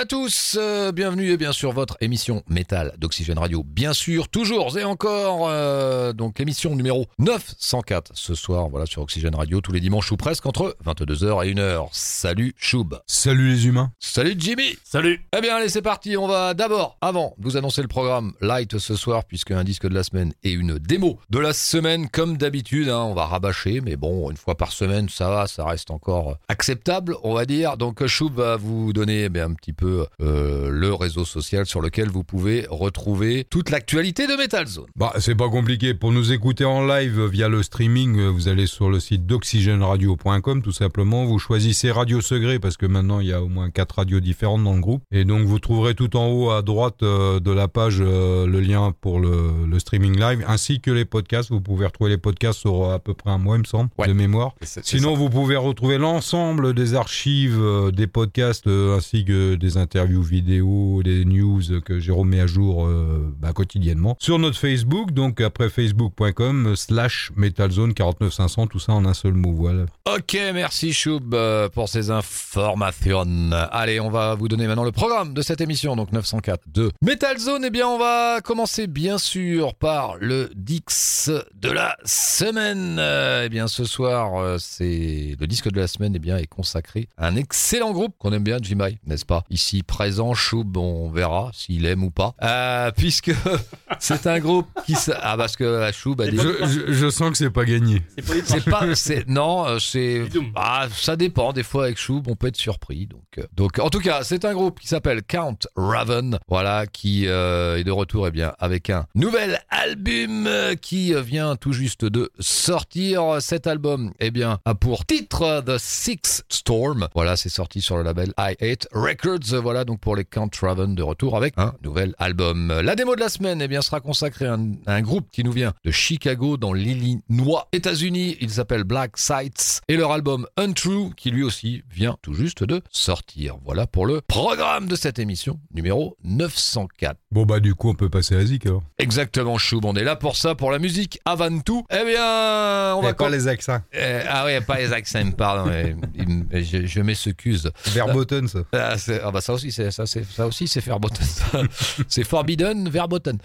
À tous, euh, bienvenue et bien sûr votre émission métal d'Oxygène Radio, bien sûr, toujours et encore, euh, donc l'émission numéro 904 ce soir, voilà sur Oxygène Radio, tous les dimanches ou presque entre 22h et 1h. Salut Choub. Salut les humains. Salut Jimmy. Salut. Eh bien allez c'est parti, on va d'abord, avant de vous annoncer le programme Light ce soir, puisque un disque de la semaine et une démo de la semaine comme d'habitude, hein, on va rabâcher, mais bon, une fois par semaine ça va, ça reste encore acceptable, on va dire. Donc Choub va vous donner... Eh un petit peu euh, le réseau social sur lequel vous pouvez retrouver toute l'actualité de Metal Zone. Bah, c'est pas compliqué. Pour nous écouter en live via le streaming, vous allez sur le site d'oxygèneradio.com tout simplement. Vous choisissez Radio Secret parce que maintenant il y a au moins quatre radios différentes dans le groupe. Et donc vous trouverez tout en haut à droite euh, de la page euh, le lien pour le, le, streaming live ainsi que les podcasts. Vous pouvez retrouver les podcasts sur à peu près un mois, il me semble, ouais. de mémoire. Sinon, ça. vous pouvez retrouver l'ensemble des archives euh, des podcasts euh, ainsi que des interviews vidéo, des news que Jérôme met à jour euh, bah, quotidiennement sur notre Facebook. Donc après facebook.com slash metalzone 49500, tout ça en un seul mot. Voilà. Ok, merci Choub euh, pour ces informations. Allez, on va vous donner maintenant le programme de cette émission, donc 904 de Metal Zone. Eh bien, on va commencer bien sûr par le Dix de la semaine. Euh, eh bien, ce soir, euh, c'est le disque de la semaine. Eh bien, est consacré à un excellent groupe qu'on aime bien, Jimmy, n'est-ce pas? Ici présent, Choub, on verra s'il aime ou pas, Euh, puisque c'est un groupe qui s- ah parce que euh, Choub a Je, dit je- je sens que c'est pas gagné. C'est pas c'est pas, c'est non, euh, c'est, ah, ça dépend. Des fois avec Choub, on peut être surpris. Donc, donc, en tout cas, c'est un groupe qui s'appelle Count Raven, voilà, qui euh, est de retour, eh bien, avec un nouvel album qui vient tout juste de sortir. Cet album, eh bien, a pour titre The Six Storm. Voilà, c'est sorti sur le label I8 Records. Voilà, donc pour les Count Raven de retour avec un nouvel album. La démo de la semaine, eh bien, sera consacrée à un, à un groupe qui nous vient de Chicago dans l'Illinois, États-Unis. Il s'appelle Black Sights et leur album Untrue, qui lui aussi vient tout juste de sortir. Voilà pour le programme de cette émission numéro 904. Bon bah du coup on peut passer à Zik alors. Exactement, Choub. On est là pour ça, pour la musique avant tout. Eh bien, on va Et pas les accents. Euh, ah oui, pas les accents, pardon. il me- je je m'excuse. Verboten ça. Ah, ah bah ça aussi, c'est ça, c'est ça aussi, c'est verboten. c'est forbidden, verboten.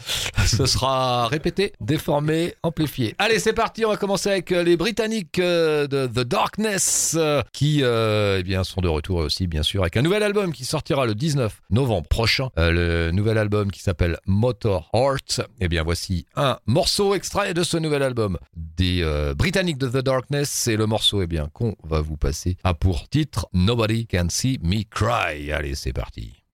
Ce sera répété, déformé, amplifié. Allez, c'est parti. On va commencer avec euh, les Britanniques euh, de The Darkness, euh, qui eh bien sont de retour aussi, bien sûr, avec un nouvel album qui sortira le 19 novembre prochain. Le nouvel album qui s'appelle Motor Heart. Eh bien, voici un morceau extrait de ce nouvel album des euh, Britanniques de The Darkness. Et le morceau, eh bien, qu'on va vous passer a pour titre Nobody Can See Me Cry. Allez, c'est parti.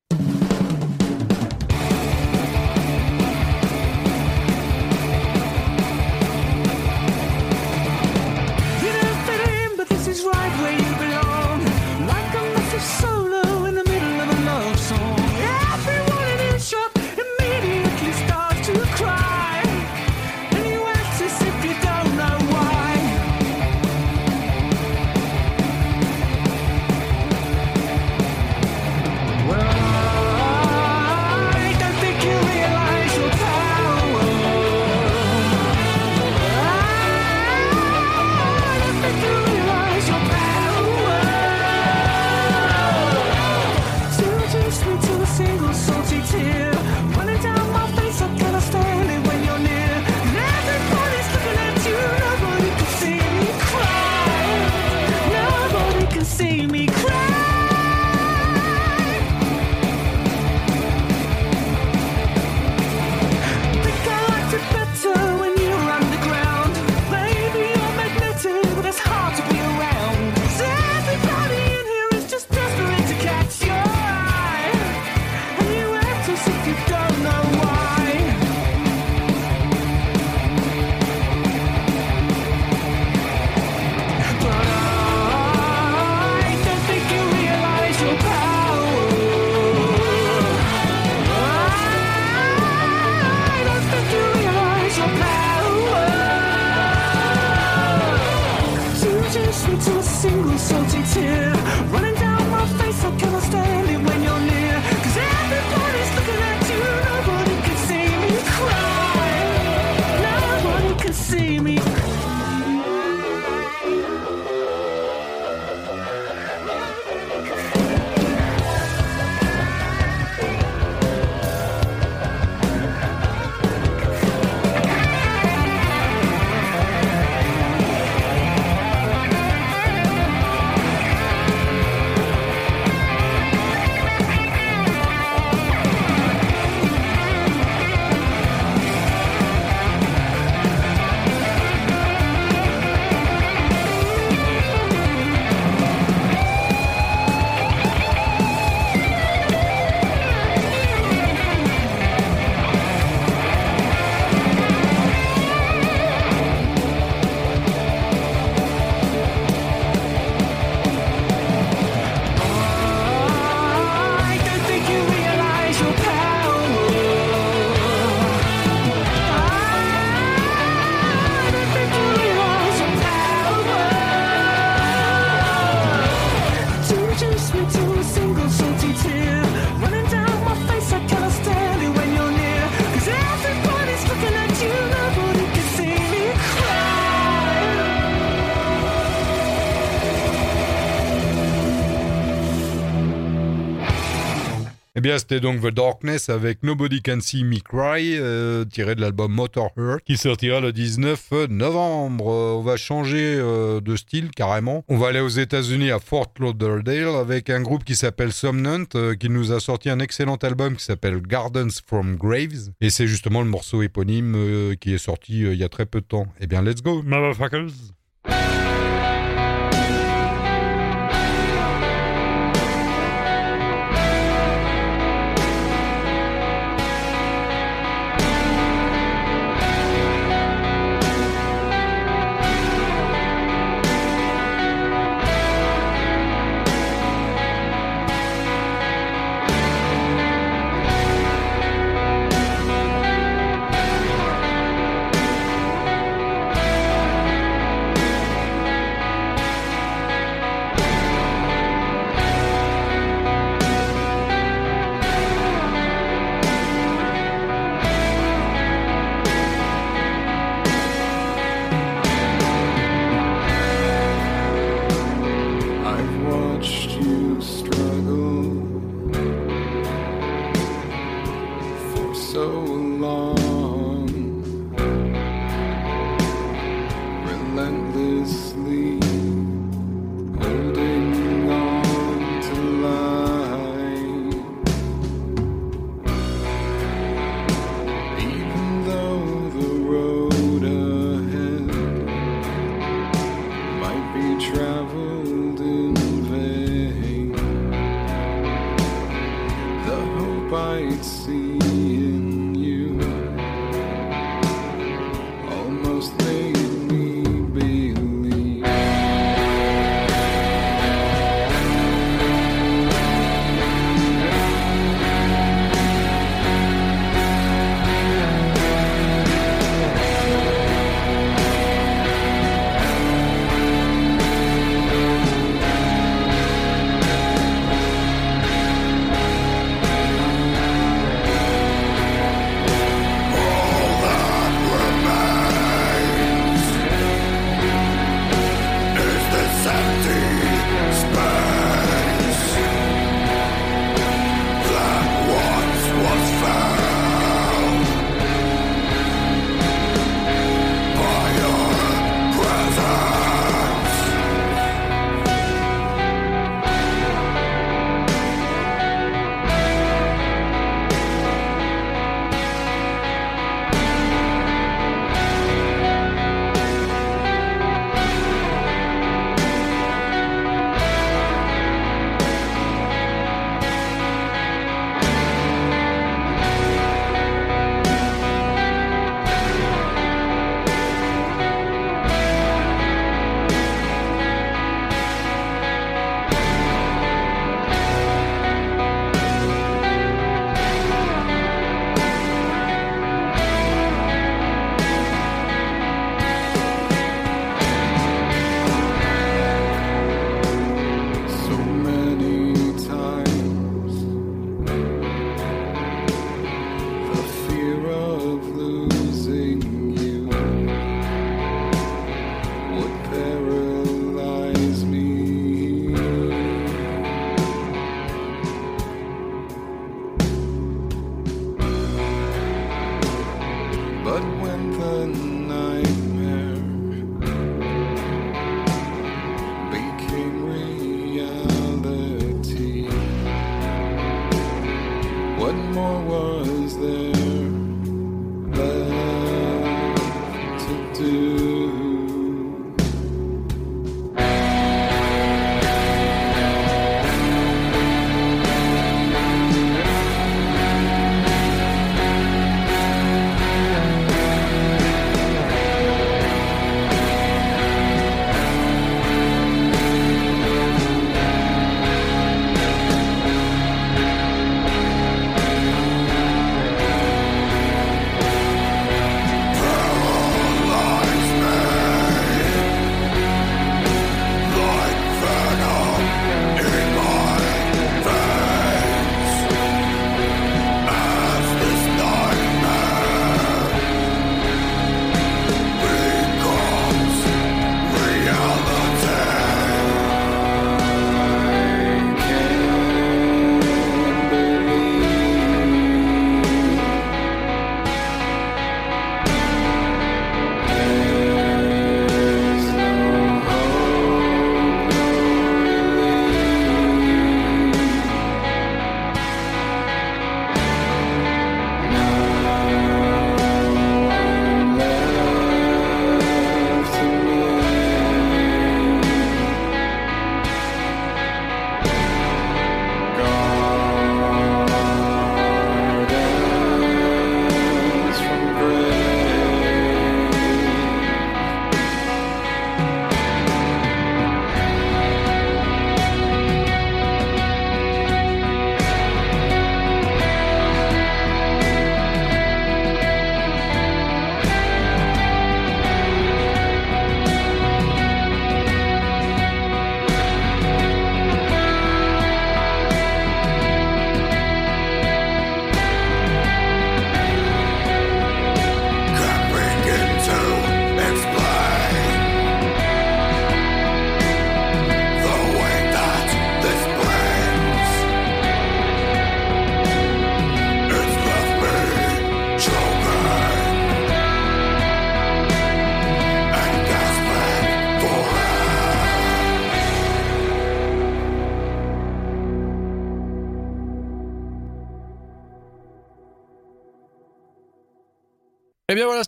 C'était donc The Darkness avec Nobody Can See Me Cry, euh, tiré de l'album Motor Hurt, qui sortira le 19 novembre. On va changer euh, de style carrément. On va aller aux États-Unis à Fort Lauderdale avec un groupe qui s'appelle Somnant, euh, qui nous a sorti un excellent album qui s'appelle Gardens from Graves. Et c'est justement le morceau éponyme qui est sorti il y a très peu de temps. Eh bien, let's go, motherfuckers!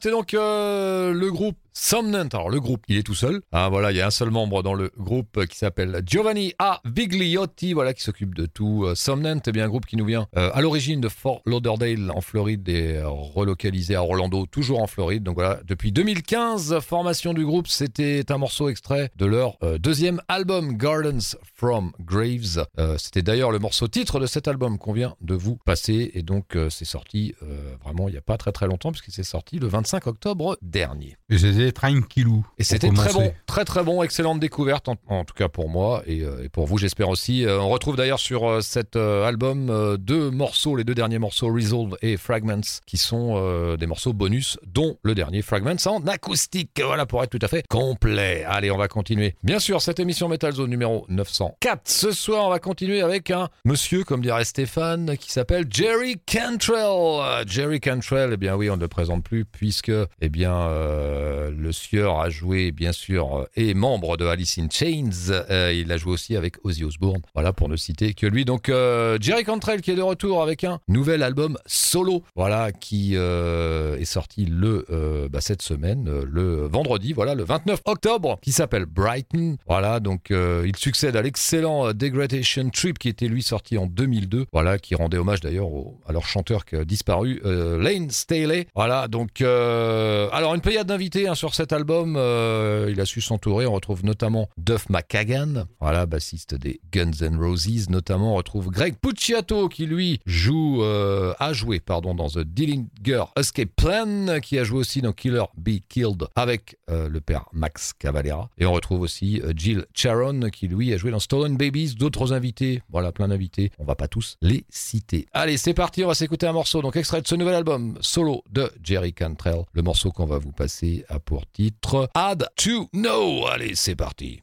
C'était donc euh, le groupe Somnant. Alors le groupe, il est tout seul. Ah voilà, il y a un seul membre dans le groupe qui s'appelle Giovanni A. Vigliotti, voilà, qui s'occupe de tout. Euh, Somnant, eh bien un groupe qui nous vient euh, à l'origine de Fort Lauderdale en Floride et euh, relocalisé à Orlando, toujours en Floride. Donc voilà, depuis 2015, formation du groupe, c'était un morceau extrait de leur deuxième album Gardens from Graves. C'était d'ailleurs le morceau titre de cet album qu'on vient de vous passer et donc c'est sorti vraiment il n'y a pas très très longtemps puisqu'il s'est sorti le 25 octobre dernier. Tranquillou. Et c'était très bon, très très bon, excellente découverte, en, en tout cas pour moi et, euh, et pour vous, j'espère aussi. Euh, on retrouve d'ailleurs sur euh, cet album deux morceaux, les deux derniers morceaux, Resolve et Fragments, qui sont euh, des morceaux bonus, dont le dernier Fragments en acoustique. Voilà, pour être tout à fait complet. Allez, on va continuer. Bien sûr, cette émission Metal Zone numéro 904. Ce soir, on va continuer avec un monsieur, comme dirait Stéphane, qui s'appelle Jerry Cantrell. Jerry Cantrell, eh bien oui, on ne le présente plus, puisque, eh bien, euh, le sieur a joué, bien sûr, euh, et membre de Alice in Chains. Euh, il a joué aussi avec Ozzy Osbourne. Voilà, pour ne citer que lui. Donc, euh, Jerry Cantrell qui est de retour avec un nouvel album solo. Voilà, qui est sorti le bah, cette semaine, le vendredi, voilà, le 29 octobre, qui s'appelle Brighton. Voilà, donc il succède à l'excellent Degradation Trip qui était lui sorti en 2002. Voilà, qui rendait hommage d'ailleurs à leur chanteur qui a disparu, Lane Staley. Voilà, donc alors une pléiade d'invités hein, sur cet album. euh, il a su s'entourer. On retrouve notamment Duff McKagan, voilà, bassiste des Guns N' Roses. Notamment, on retrouve Greg Pucciato qui lui joue, euh, a joué, pardon, dans The Dillinger Escape Plan, qui a joué aussi dans Killer Be Killed avec euh, le père Max Cavalera. Et on retrouve aussi Jill Charon qui lui a joué dans Stolen Babies. D'autres invités, voilà, plein d'invités. On va pas tous les citer. Allez, c'est parti. On va s'écouter un morceau. Donc extrait de ce nouvel album solo de Jerry Cantrell. Le morceau qu'on va vous passer a pour titre Add to Know. Allez, c'est parti.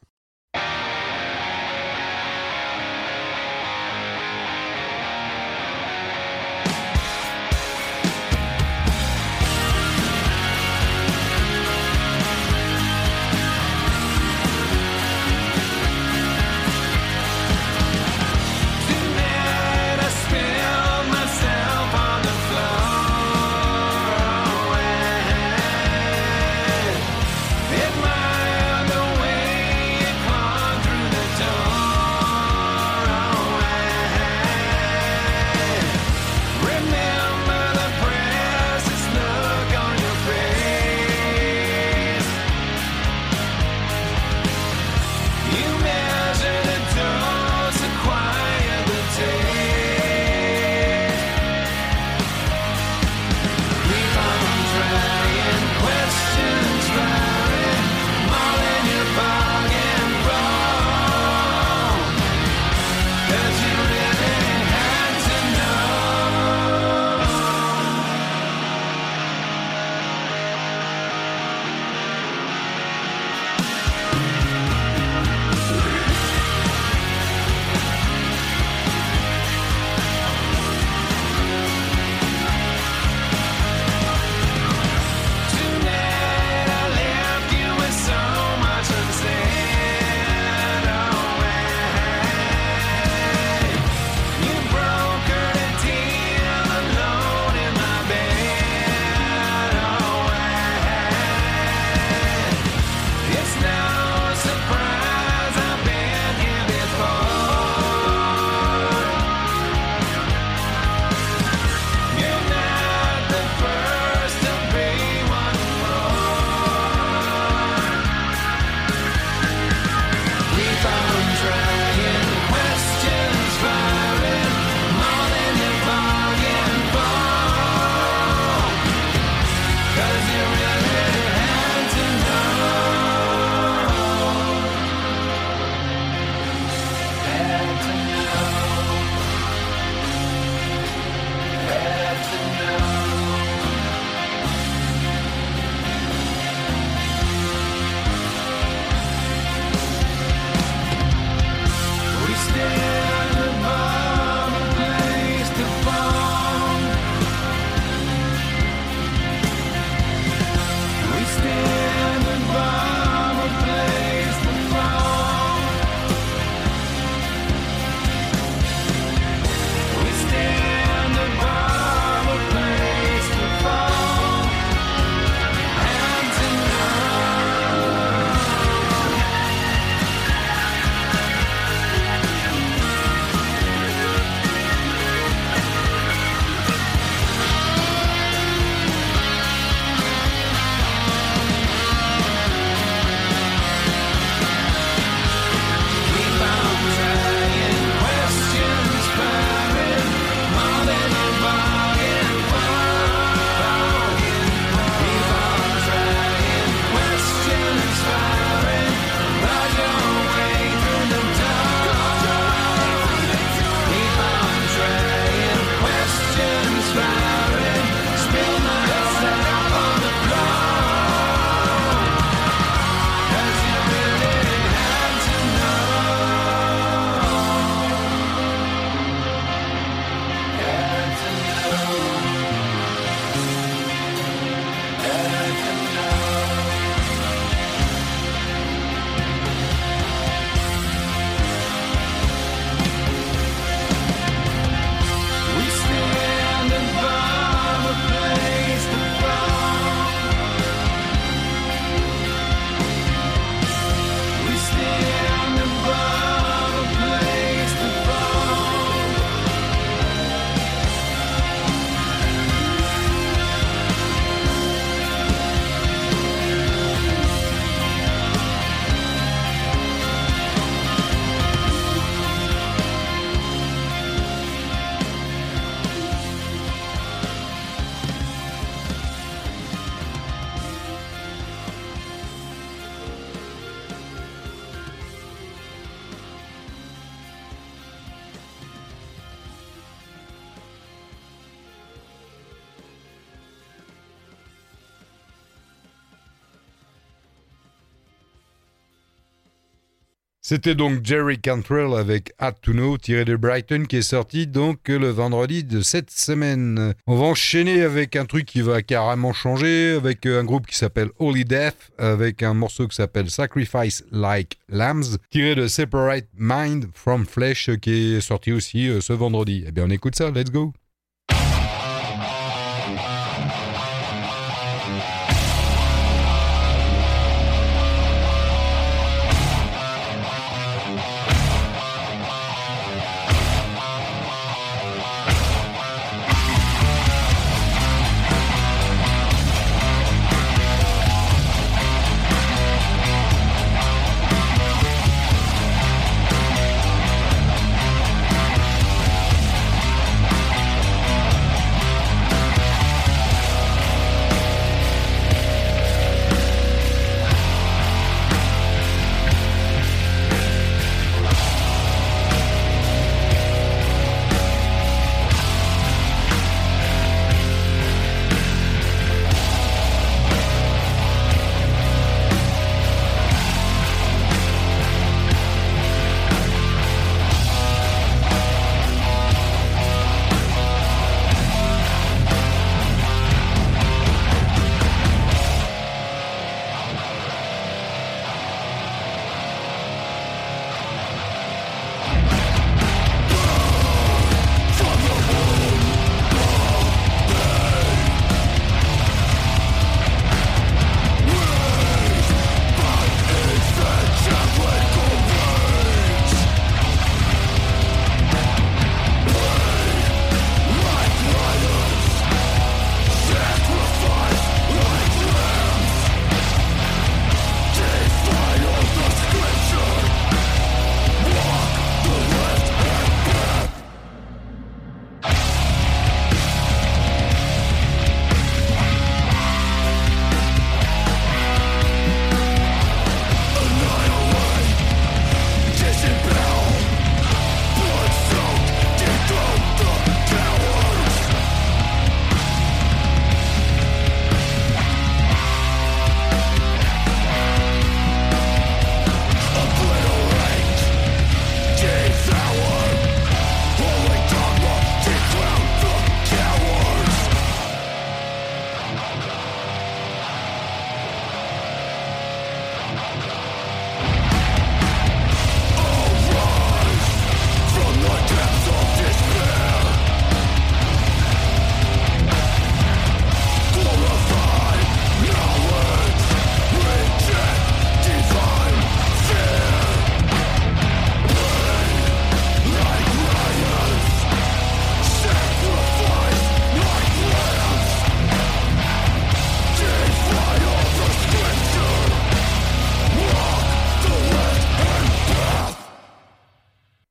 C'était donc Jerry Cantrell avec Had to Know tiré de Brighton qui est sorti donc le vendredi de cette semaine. On va enchaîner avec un truc qui va carrément changer avec un groupe qui s'appelle Holy Death avec un morceau qui s'appelle Sacrifice Like Lambs tiré de Separate Mind from Flesh qui est sorti aussi euh, ce vendredi. Eh bien on écoute ça, let's go.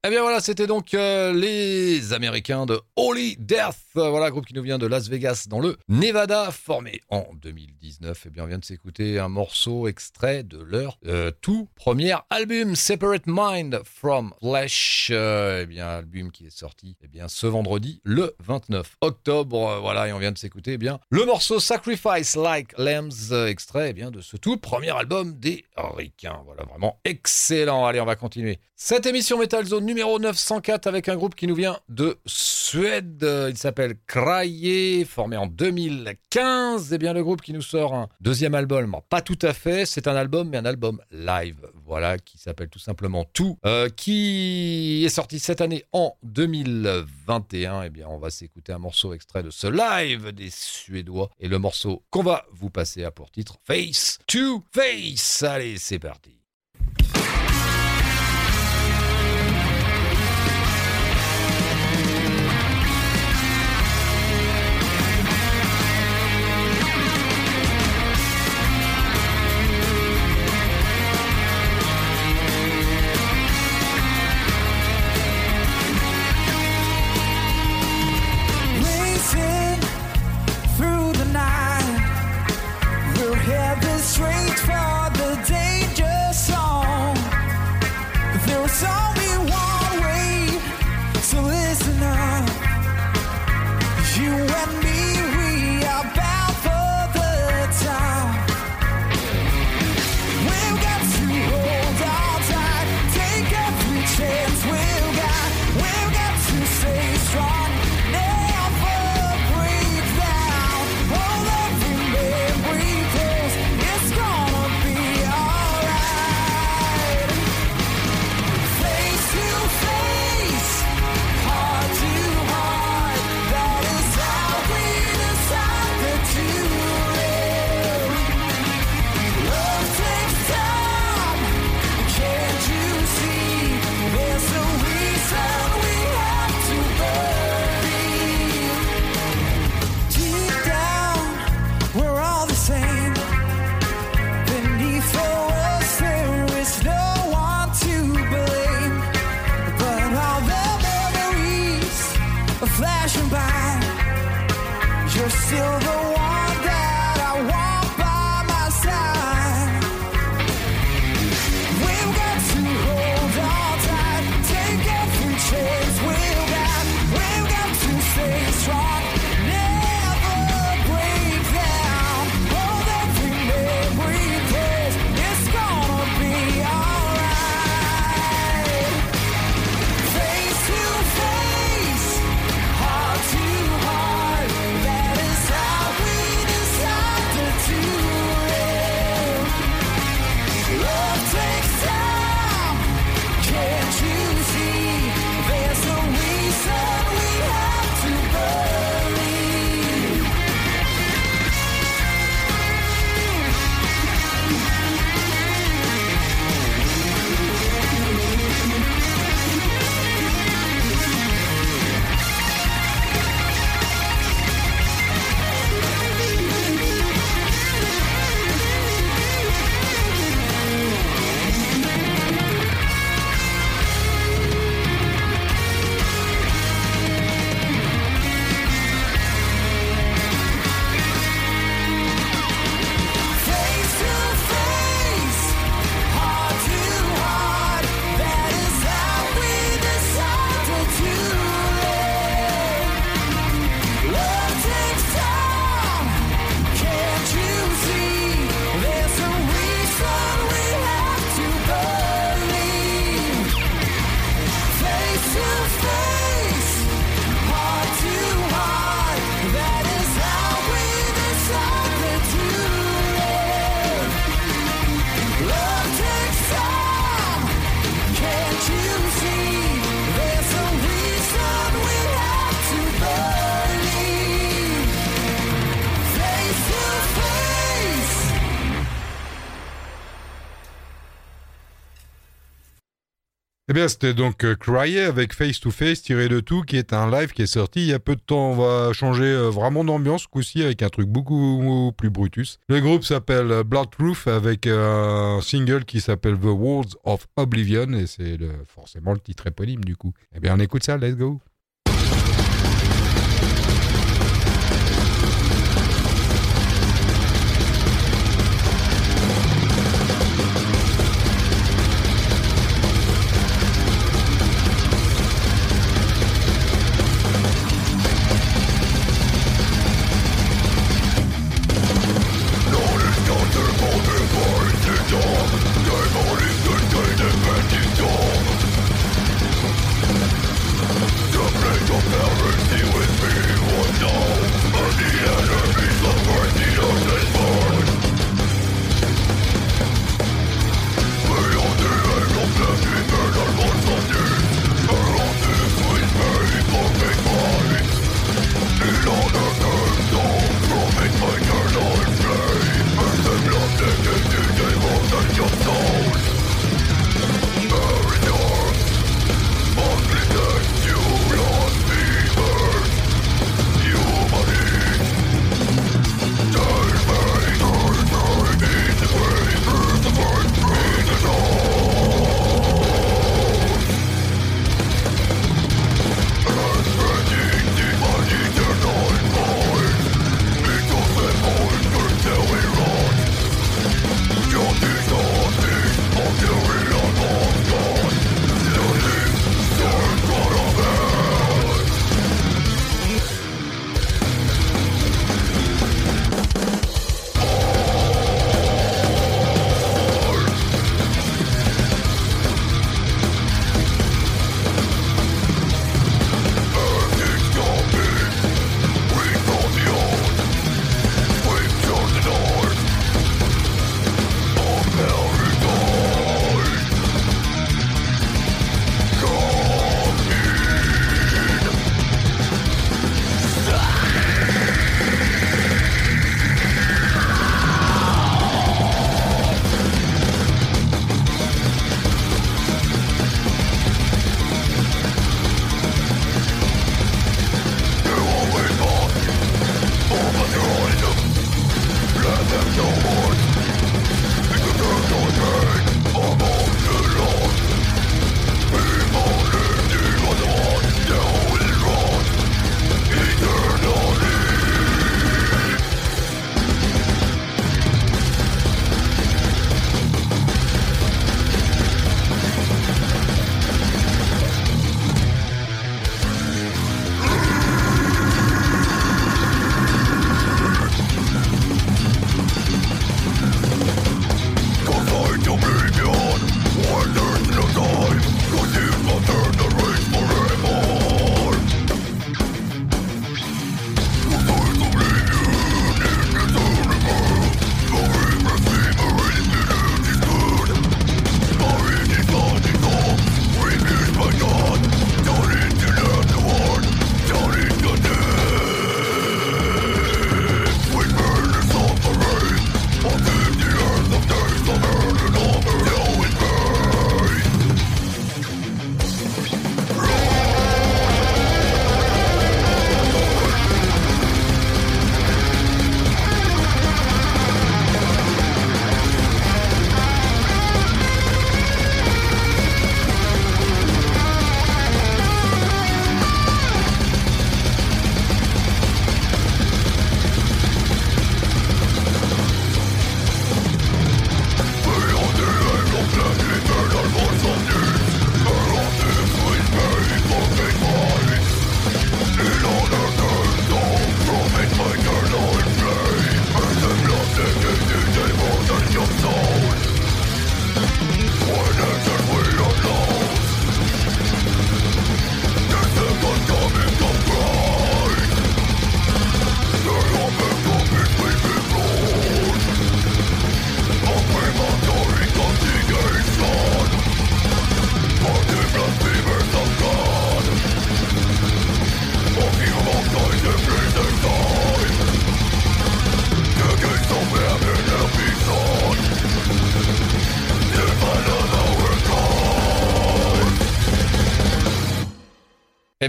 Eh bien voilà, c'était donc euh, les Américains de Holy Death, voilà, groupe qui nous vient de Las Vegas dans le Nevada, formé en 2019. Eh bien, on vient de s'écouter un morceau extrait de leur euh, tout premier album, Separate Mind from Flesh. Euh, eh bien, album qui est sorti eh bien, ce vendredi, le 29 octobre. Euh, voilà, et on vient de s'écouter eh bien le morceau Sacrifice Like Lambs, extrait eh bien, de ce tout premier album des Ricains. Voilà, vraiment excellent. Allez, on va continuer. Cette émission Metal Zone numéro 904 avec un groupe qui nous vient de Suède. Il s'appelle Kraye, formé en 2015. Eh bien, le groupe qui nous sort un deuxième album, pas tout à fait, c'est un album, mais un album live. Voilà, qui s'appelle tout simplement Tout, euh, qui est sorti cette année en 2021. Eh bien, on va s'écouter un morceau extrait de ce live des Suédois. Et le morceau qu'on va vous passer a pour titre Face to Face. Allez, c'est parti. C'était donc euh, Cryer avec Face to Face tiré de tout, qui est un live qui est sorti il y a peu de temps. On va changer euh, vraiment d'ambiance, ce coup-ci, avec un truc beaucoup plus brutus. Le groupe s'appelle euh, Bloodproof avec un single qui s'appelle The Words of Oblivion, et c'est forcément le titre éponyme du coup. Eh bien, on écoute ça, let's go.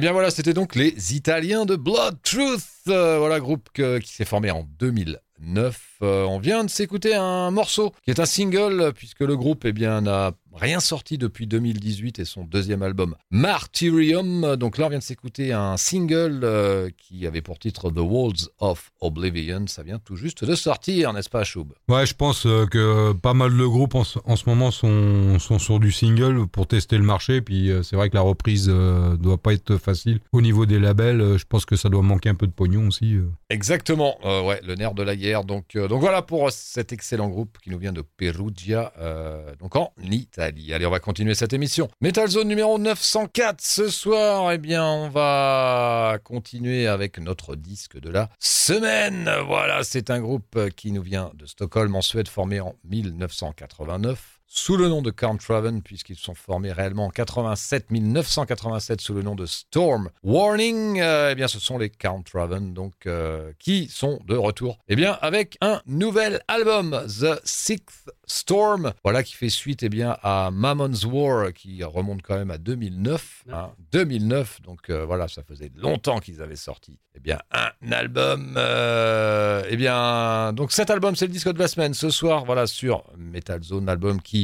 Eh bien voilà, c'était donc les Italiens de Blood Truth. Euh, voilà, groupe qui s'est formé en 2009. Euh, on vient de s'écouter un morceau qui est un single puisque le groupe eh bien n'a rien sorti depuis 2018 et son deuxième album Martyrium. Donc là, on vient de s'écouter un single euh, qui avait pour titre The Walls of Oblivion. Ça vient tout juste de sortir, n'est-ce pas, Choub? Ouais, je pense euh, que pas mal de groupes en, ce- en ce moment sont, sont sur du single pour tester le marché. Puis euh, c'est vrai que la reprise doit pas être facile. Au niveau des labels, je pense que ça doit manquer un peu de pognon aussi. Exactement, ouais, le nerf de la guerre. Donc, donc voilà pour cet excellent groupe qui nous vient de Perugia, euh, donc en Italie. Allez, on va continuer cette émission. Metal Zone numéro 904 ce soir. Eh bien, on va continuer avec notre disque de la semaine. Voilà, c'est un groupe qui nous vient de Stockholm en Suède, formé en 1989 sous le nom de Count Raven, puisqu'ils sont formés réellement en 87, 1987, sous le nom de Storm Warning. Euh, eh bien, ce sont les Count Raven, donc, euh, qui sont de retour, eh bien, avec un nouvel album, The Sixth Storm, voilà, qui fait suite, eh bien, à Mammon's War, qui remonte quand même à 2009, hein, 2009, donc, euh, voilà, ça faisait longtemps qu'ils avaient sorti, eh bien, un album, eh bien, donc, cet album, c'est le disque de la semaine, ce soir, voilà, sur Metal Zone, album qui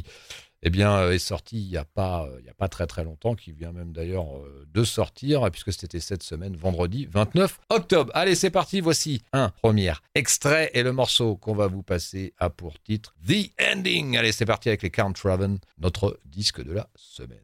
eh bien, euh, est sorti il n'y a, pas, euh, a pas très très longtemps, qui vient même d'ailleurs euh, de sortir, puisque c'était cette semaine, vendredi 29 octobre. Allez, c'est parti, voici un premier extrait et le morceau qu'on va vous passer a pour titre The Ending. Allez, c'est parti avec les Count Raven, notre disque de la semaine.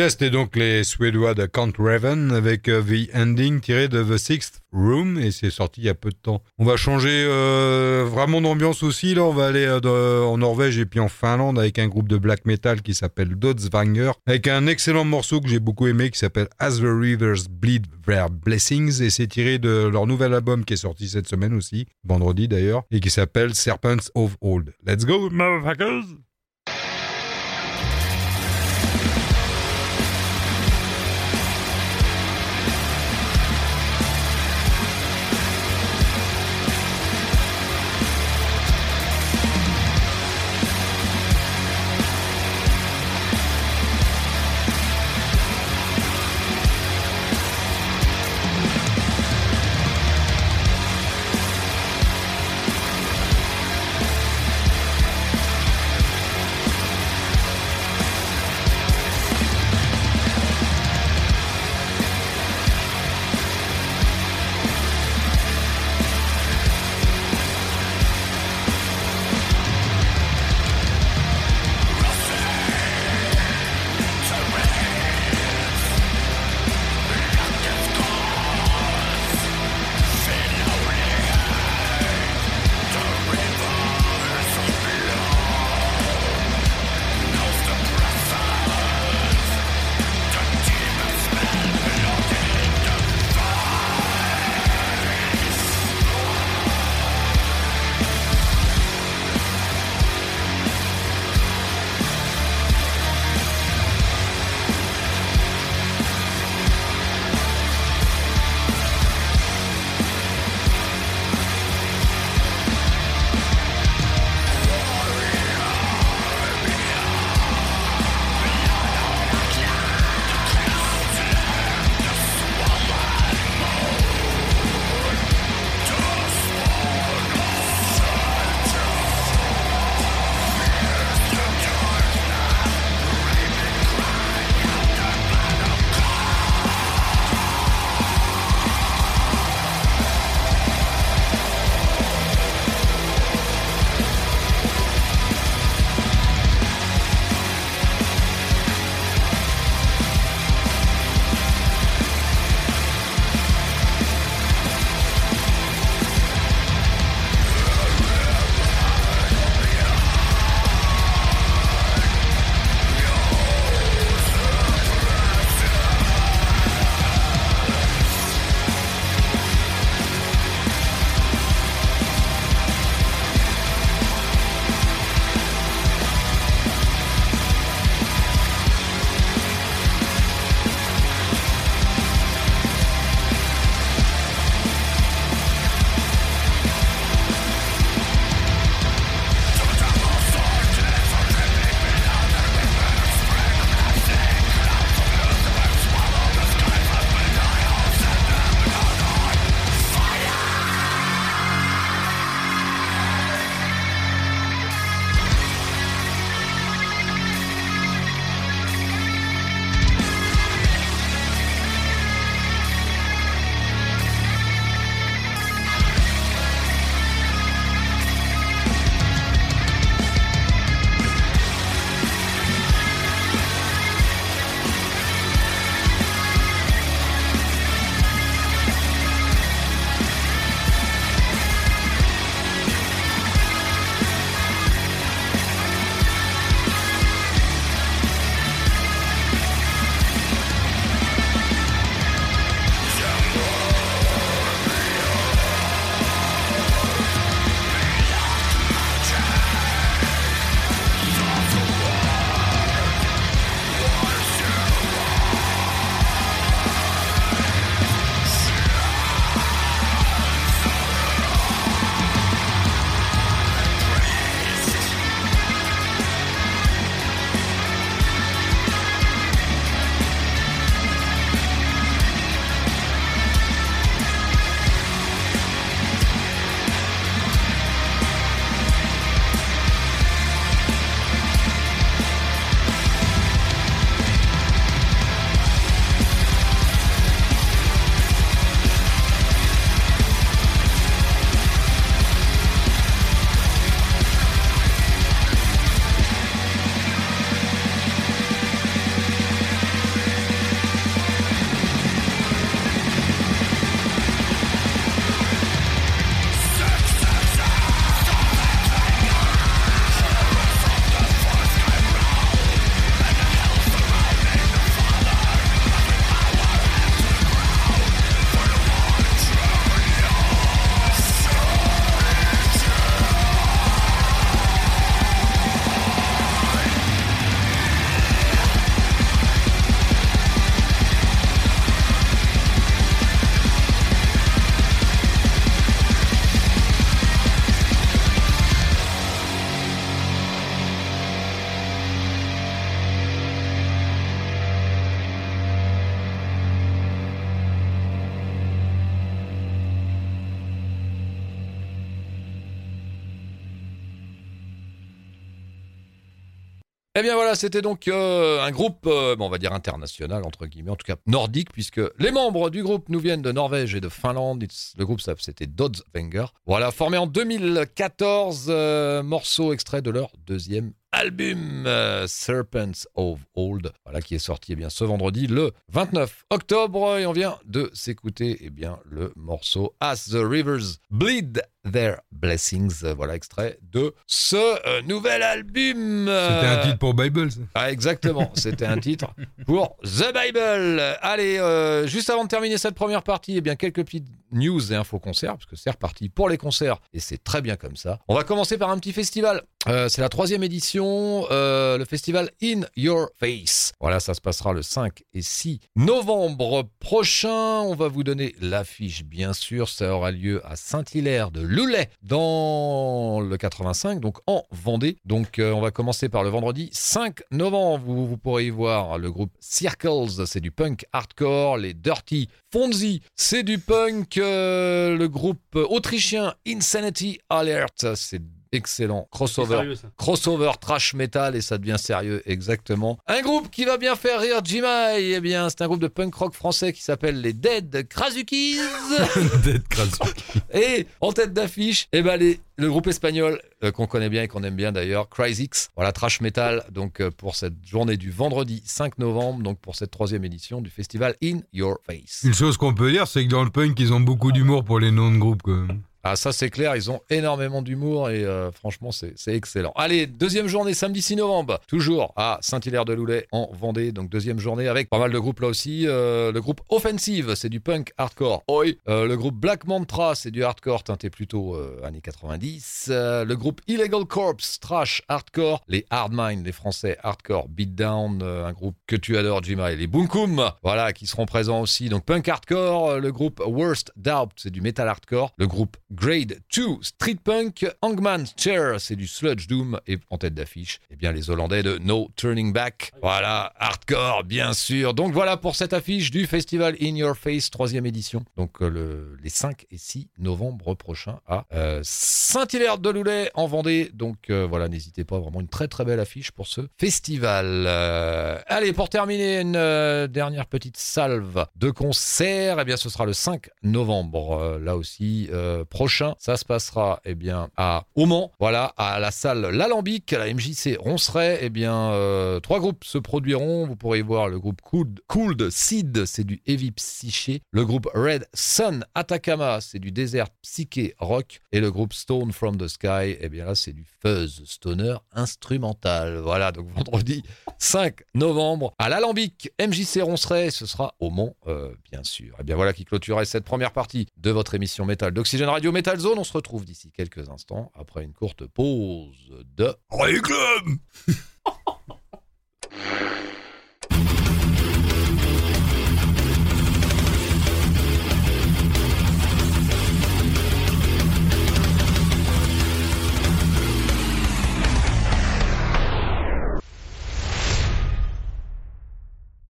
Bien, c'était donc les Suédois de Count Raven avec euh, The Ending tiré de The Sixth Room et c'est sorti il y a peu de temps. On va changer euh, vraiment d'ambiance aussi. Là, on va aller euh, en Norvège et puis en Finlande avec un groupe de black metal qui s'appelle Doddsvanger avec un excellent morceau que j'ai beaucoup aimé qui s'appelle As the Rivers Bleed Their Blessings et c'est tiré de leur nouvel album qui est sorti cette semaine aussi, vendredi d'ailleurs, et qui s'appelle Serpents of Old. Let's go, motherfuckers! Eh bien voilà, c'était donc euh, un groupe, euh, on va dire international, entre guillemets, en tout cas nordique, puisque les membres du groupe nous viennent de Norvège et de Finlande. Le groupe, c'était Doddsvenger. Voilà, formé en 2014, euh, morceau extrait de leur deuxième album, Serpents of Old, voilà, qui est sorti eh bien, ce vendredi, le 29 octobre. Et on vient de s'écouter eh bien, le morceau As the Rivers Bleed Their Blessings. Voilà, extrait de ce euh, nouvel album. C'était un Euh, titre pour Bible. ça. ah, exactement, c'était un titre pour The Bible. Allez, euh, juste avant de terminer cette première partie, eh bien quelques petites news et infos concerts, parce que c'est reparti pour les concerts et c'est très bien comme ça. On va commencer par un petit festival. Euh, c'est la troisième édition, euh, le festival In Your Face. Voilà, ça se passera le 5 et 6 novembre prochain. On va vous donner l'affiche, bien sûr. Ça aura lieu à Saint-Hilaire de Loulay, dans le 85, donc en Vendée. Donc, euh, on va commencer par le vendredi 5 novembre. Vous, vous pourrez y voir le groupe Circles, c'est du punk hardcore. Les Dirty Fonzie, c'est du punk. euh, le groupe autrichien Insanity Alert, c'est excellent. Crossover. Sérieux. Crossover trash metal et ça devient sérieux exactement. Un groupe qui va bien faire rire Jimai, eh bien c'est un groupe de punk rock français qui s'appelle les Dead Krasukis. D'être crasseux. et en tête d'affiche, eh ben les, le groupe espagnol euh, qu'on connaît bien et qu'on aime bien d'ailleurs, Cryzix. Voilà trash metal donc euh, pour cette journée du vendredi 5 novembre, donc pour cette troisième édition du festival In Your Face. Une chose qu'on peut dire, c'est que dans le punk, ils ont beaucoup d'humour pour les noms de groupes. quand même. Ah ça c'est clair, ils ont énormément d'humour et euh, franchement c'est excellent. Allez, deuxième journée samedi 6 novembre, toujours à Saint-Hilaire-de-Loulay en Vendée, donc deuxième journée avec pas mal de groupes là aussi. Euh, le groupe Offensive, c'est du punk hardcore. Oi. Euh, le groupe Black Mantra, c'est du hardcore teinté plutôt années 90. Euh, le groupe Illegal Corpse, trash hardcore. Les Hardmind, les Français hardcore Beatdown, un groupe que tu adores Jima et les Bunkum, voilà qui seront présents aussi. Donc punk hardcore, le groupe Worst Doubt, c'est du metal hardcore. Le groupe Grade 2 Street Punk, Hangman's Chair, c'est du sludge doom et en tête d'affiche, eh bien les Hollandais de No Turning Back. Voilà, hardcore bien sûr. Donc voilà pour cette affiche du festival In Your Face troisième édition. Donc euh, le- les 5 et 6 novembre prochains à euh, Saint-Hilaire-de-Loulay en Vendée. Donc euh, voilà, n'hésitez pas, vraiment une très très belle affiche pour ce festival. Allez, pour terminer, une dernière petite salve de concert. Eh bien, ce sera le 5 novembre, là aussi, prochain. Ça se passera, eh bien, à au Mans, voilà, à la salle L'Alambic, à la MJC Ronceret. Eh bien, euh, trois groupes se produiront. Vous pourrez voir le groupe Cooled, Cooled Seed, c'est du heavy psyché. Le groupe Red Sun Atacama, c'est du désert psyché rock. Et le groupe Stone from the Sky, eh bien là, c'est du fuzz stoner instrumental. Voilà, donc vendredi 5 novembre à l'Alambic, MJC Ronceret, ce sera au Mont, euh, bien sûr. Et bien voilà qui clôturait cette première partie de votre émission métal d'Oxygène Metal Zone. On se retrouve d'ici quelques instants après une courte pause de Réclame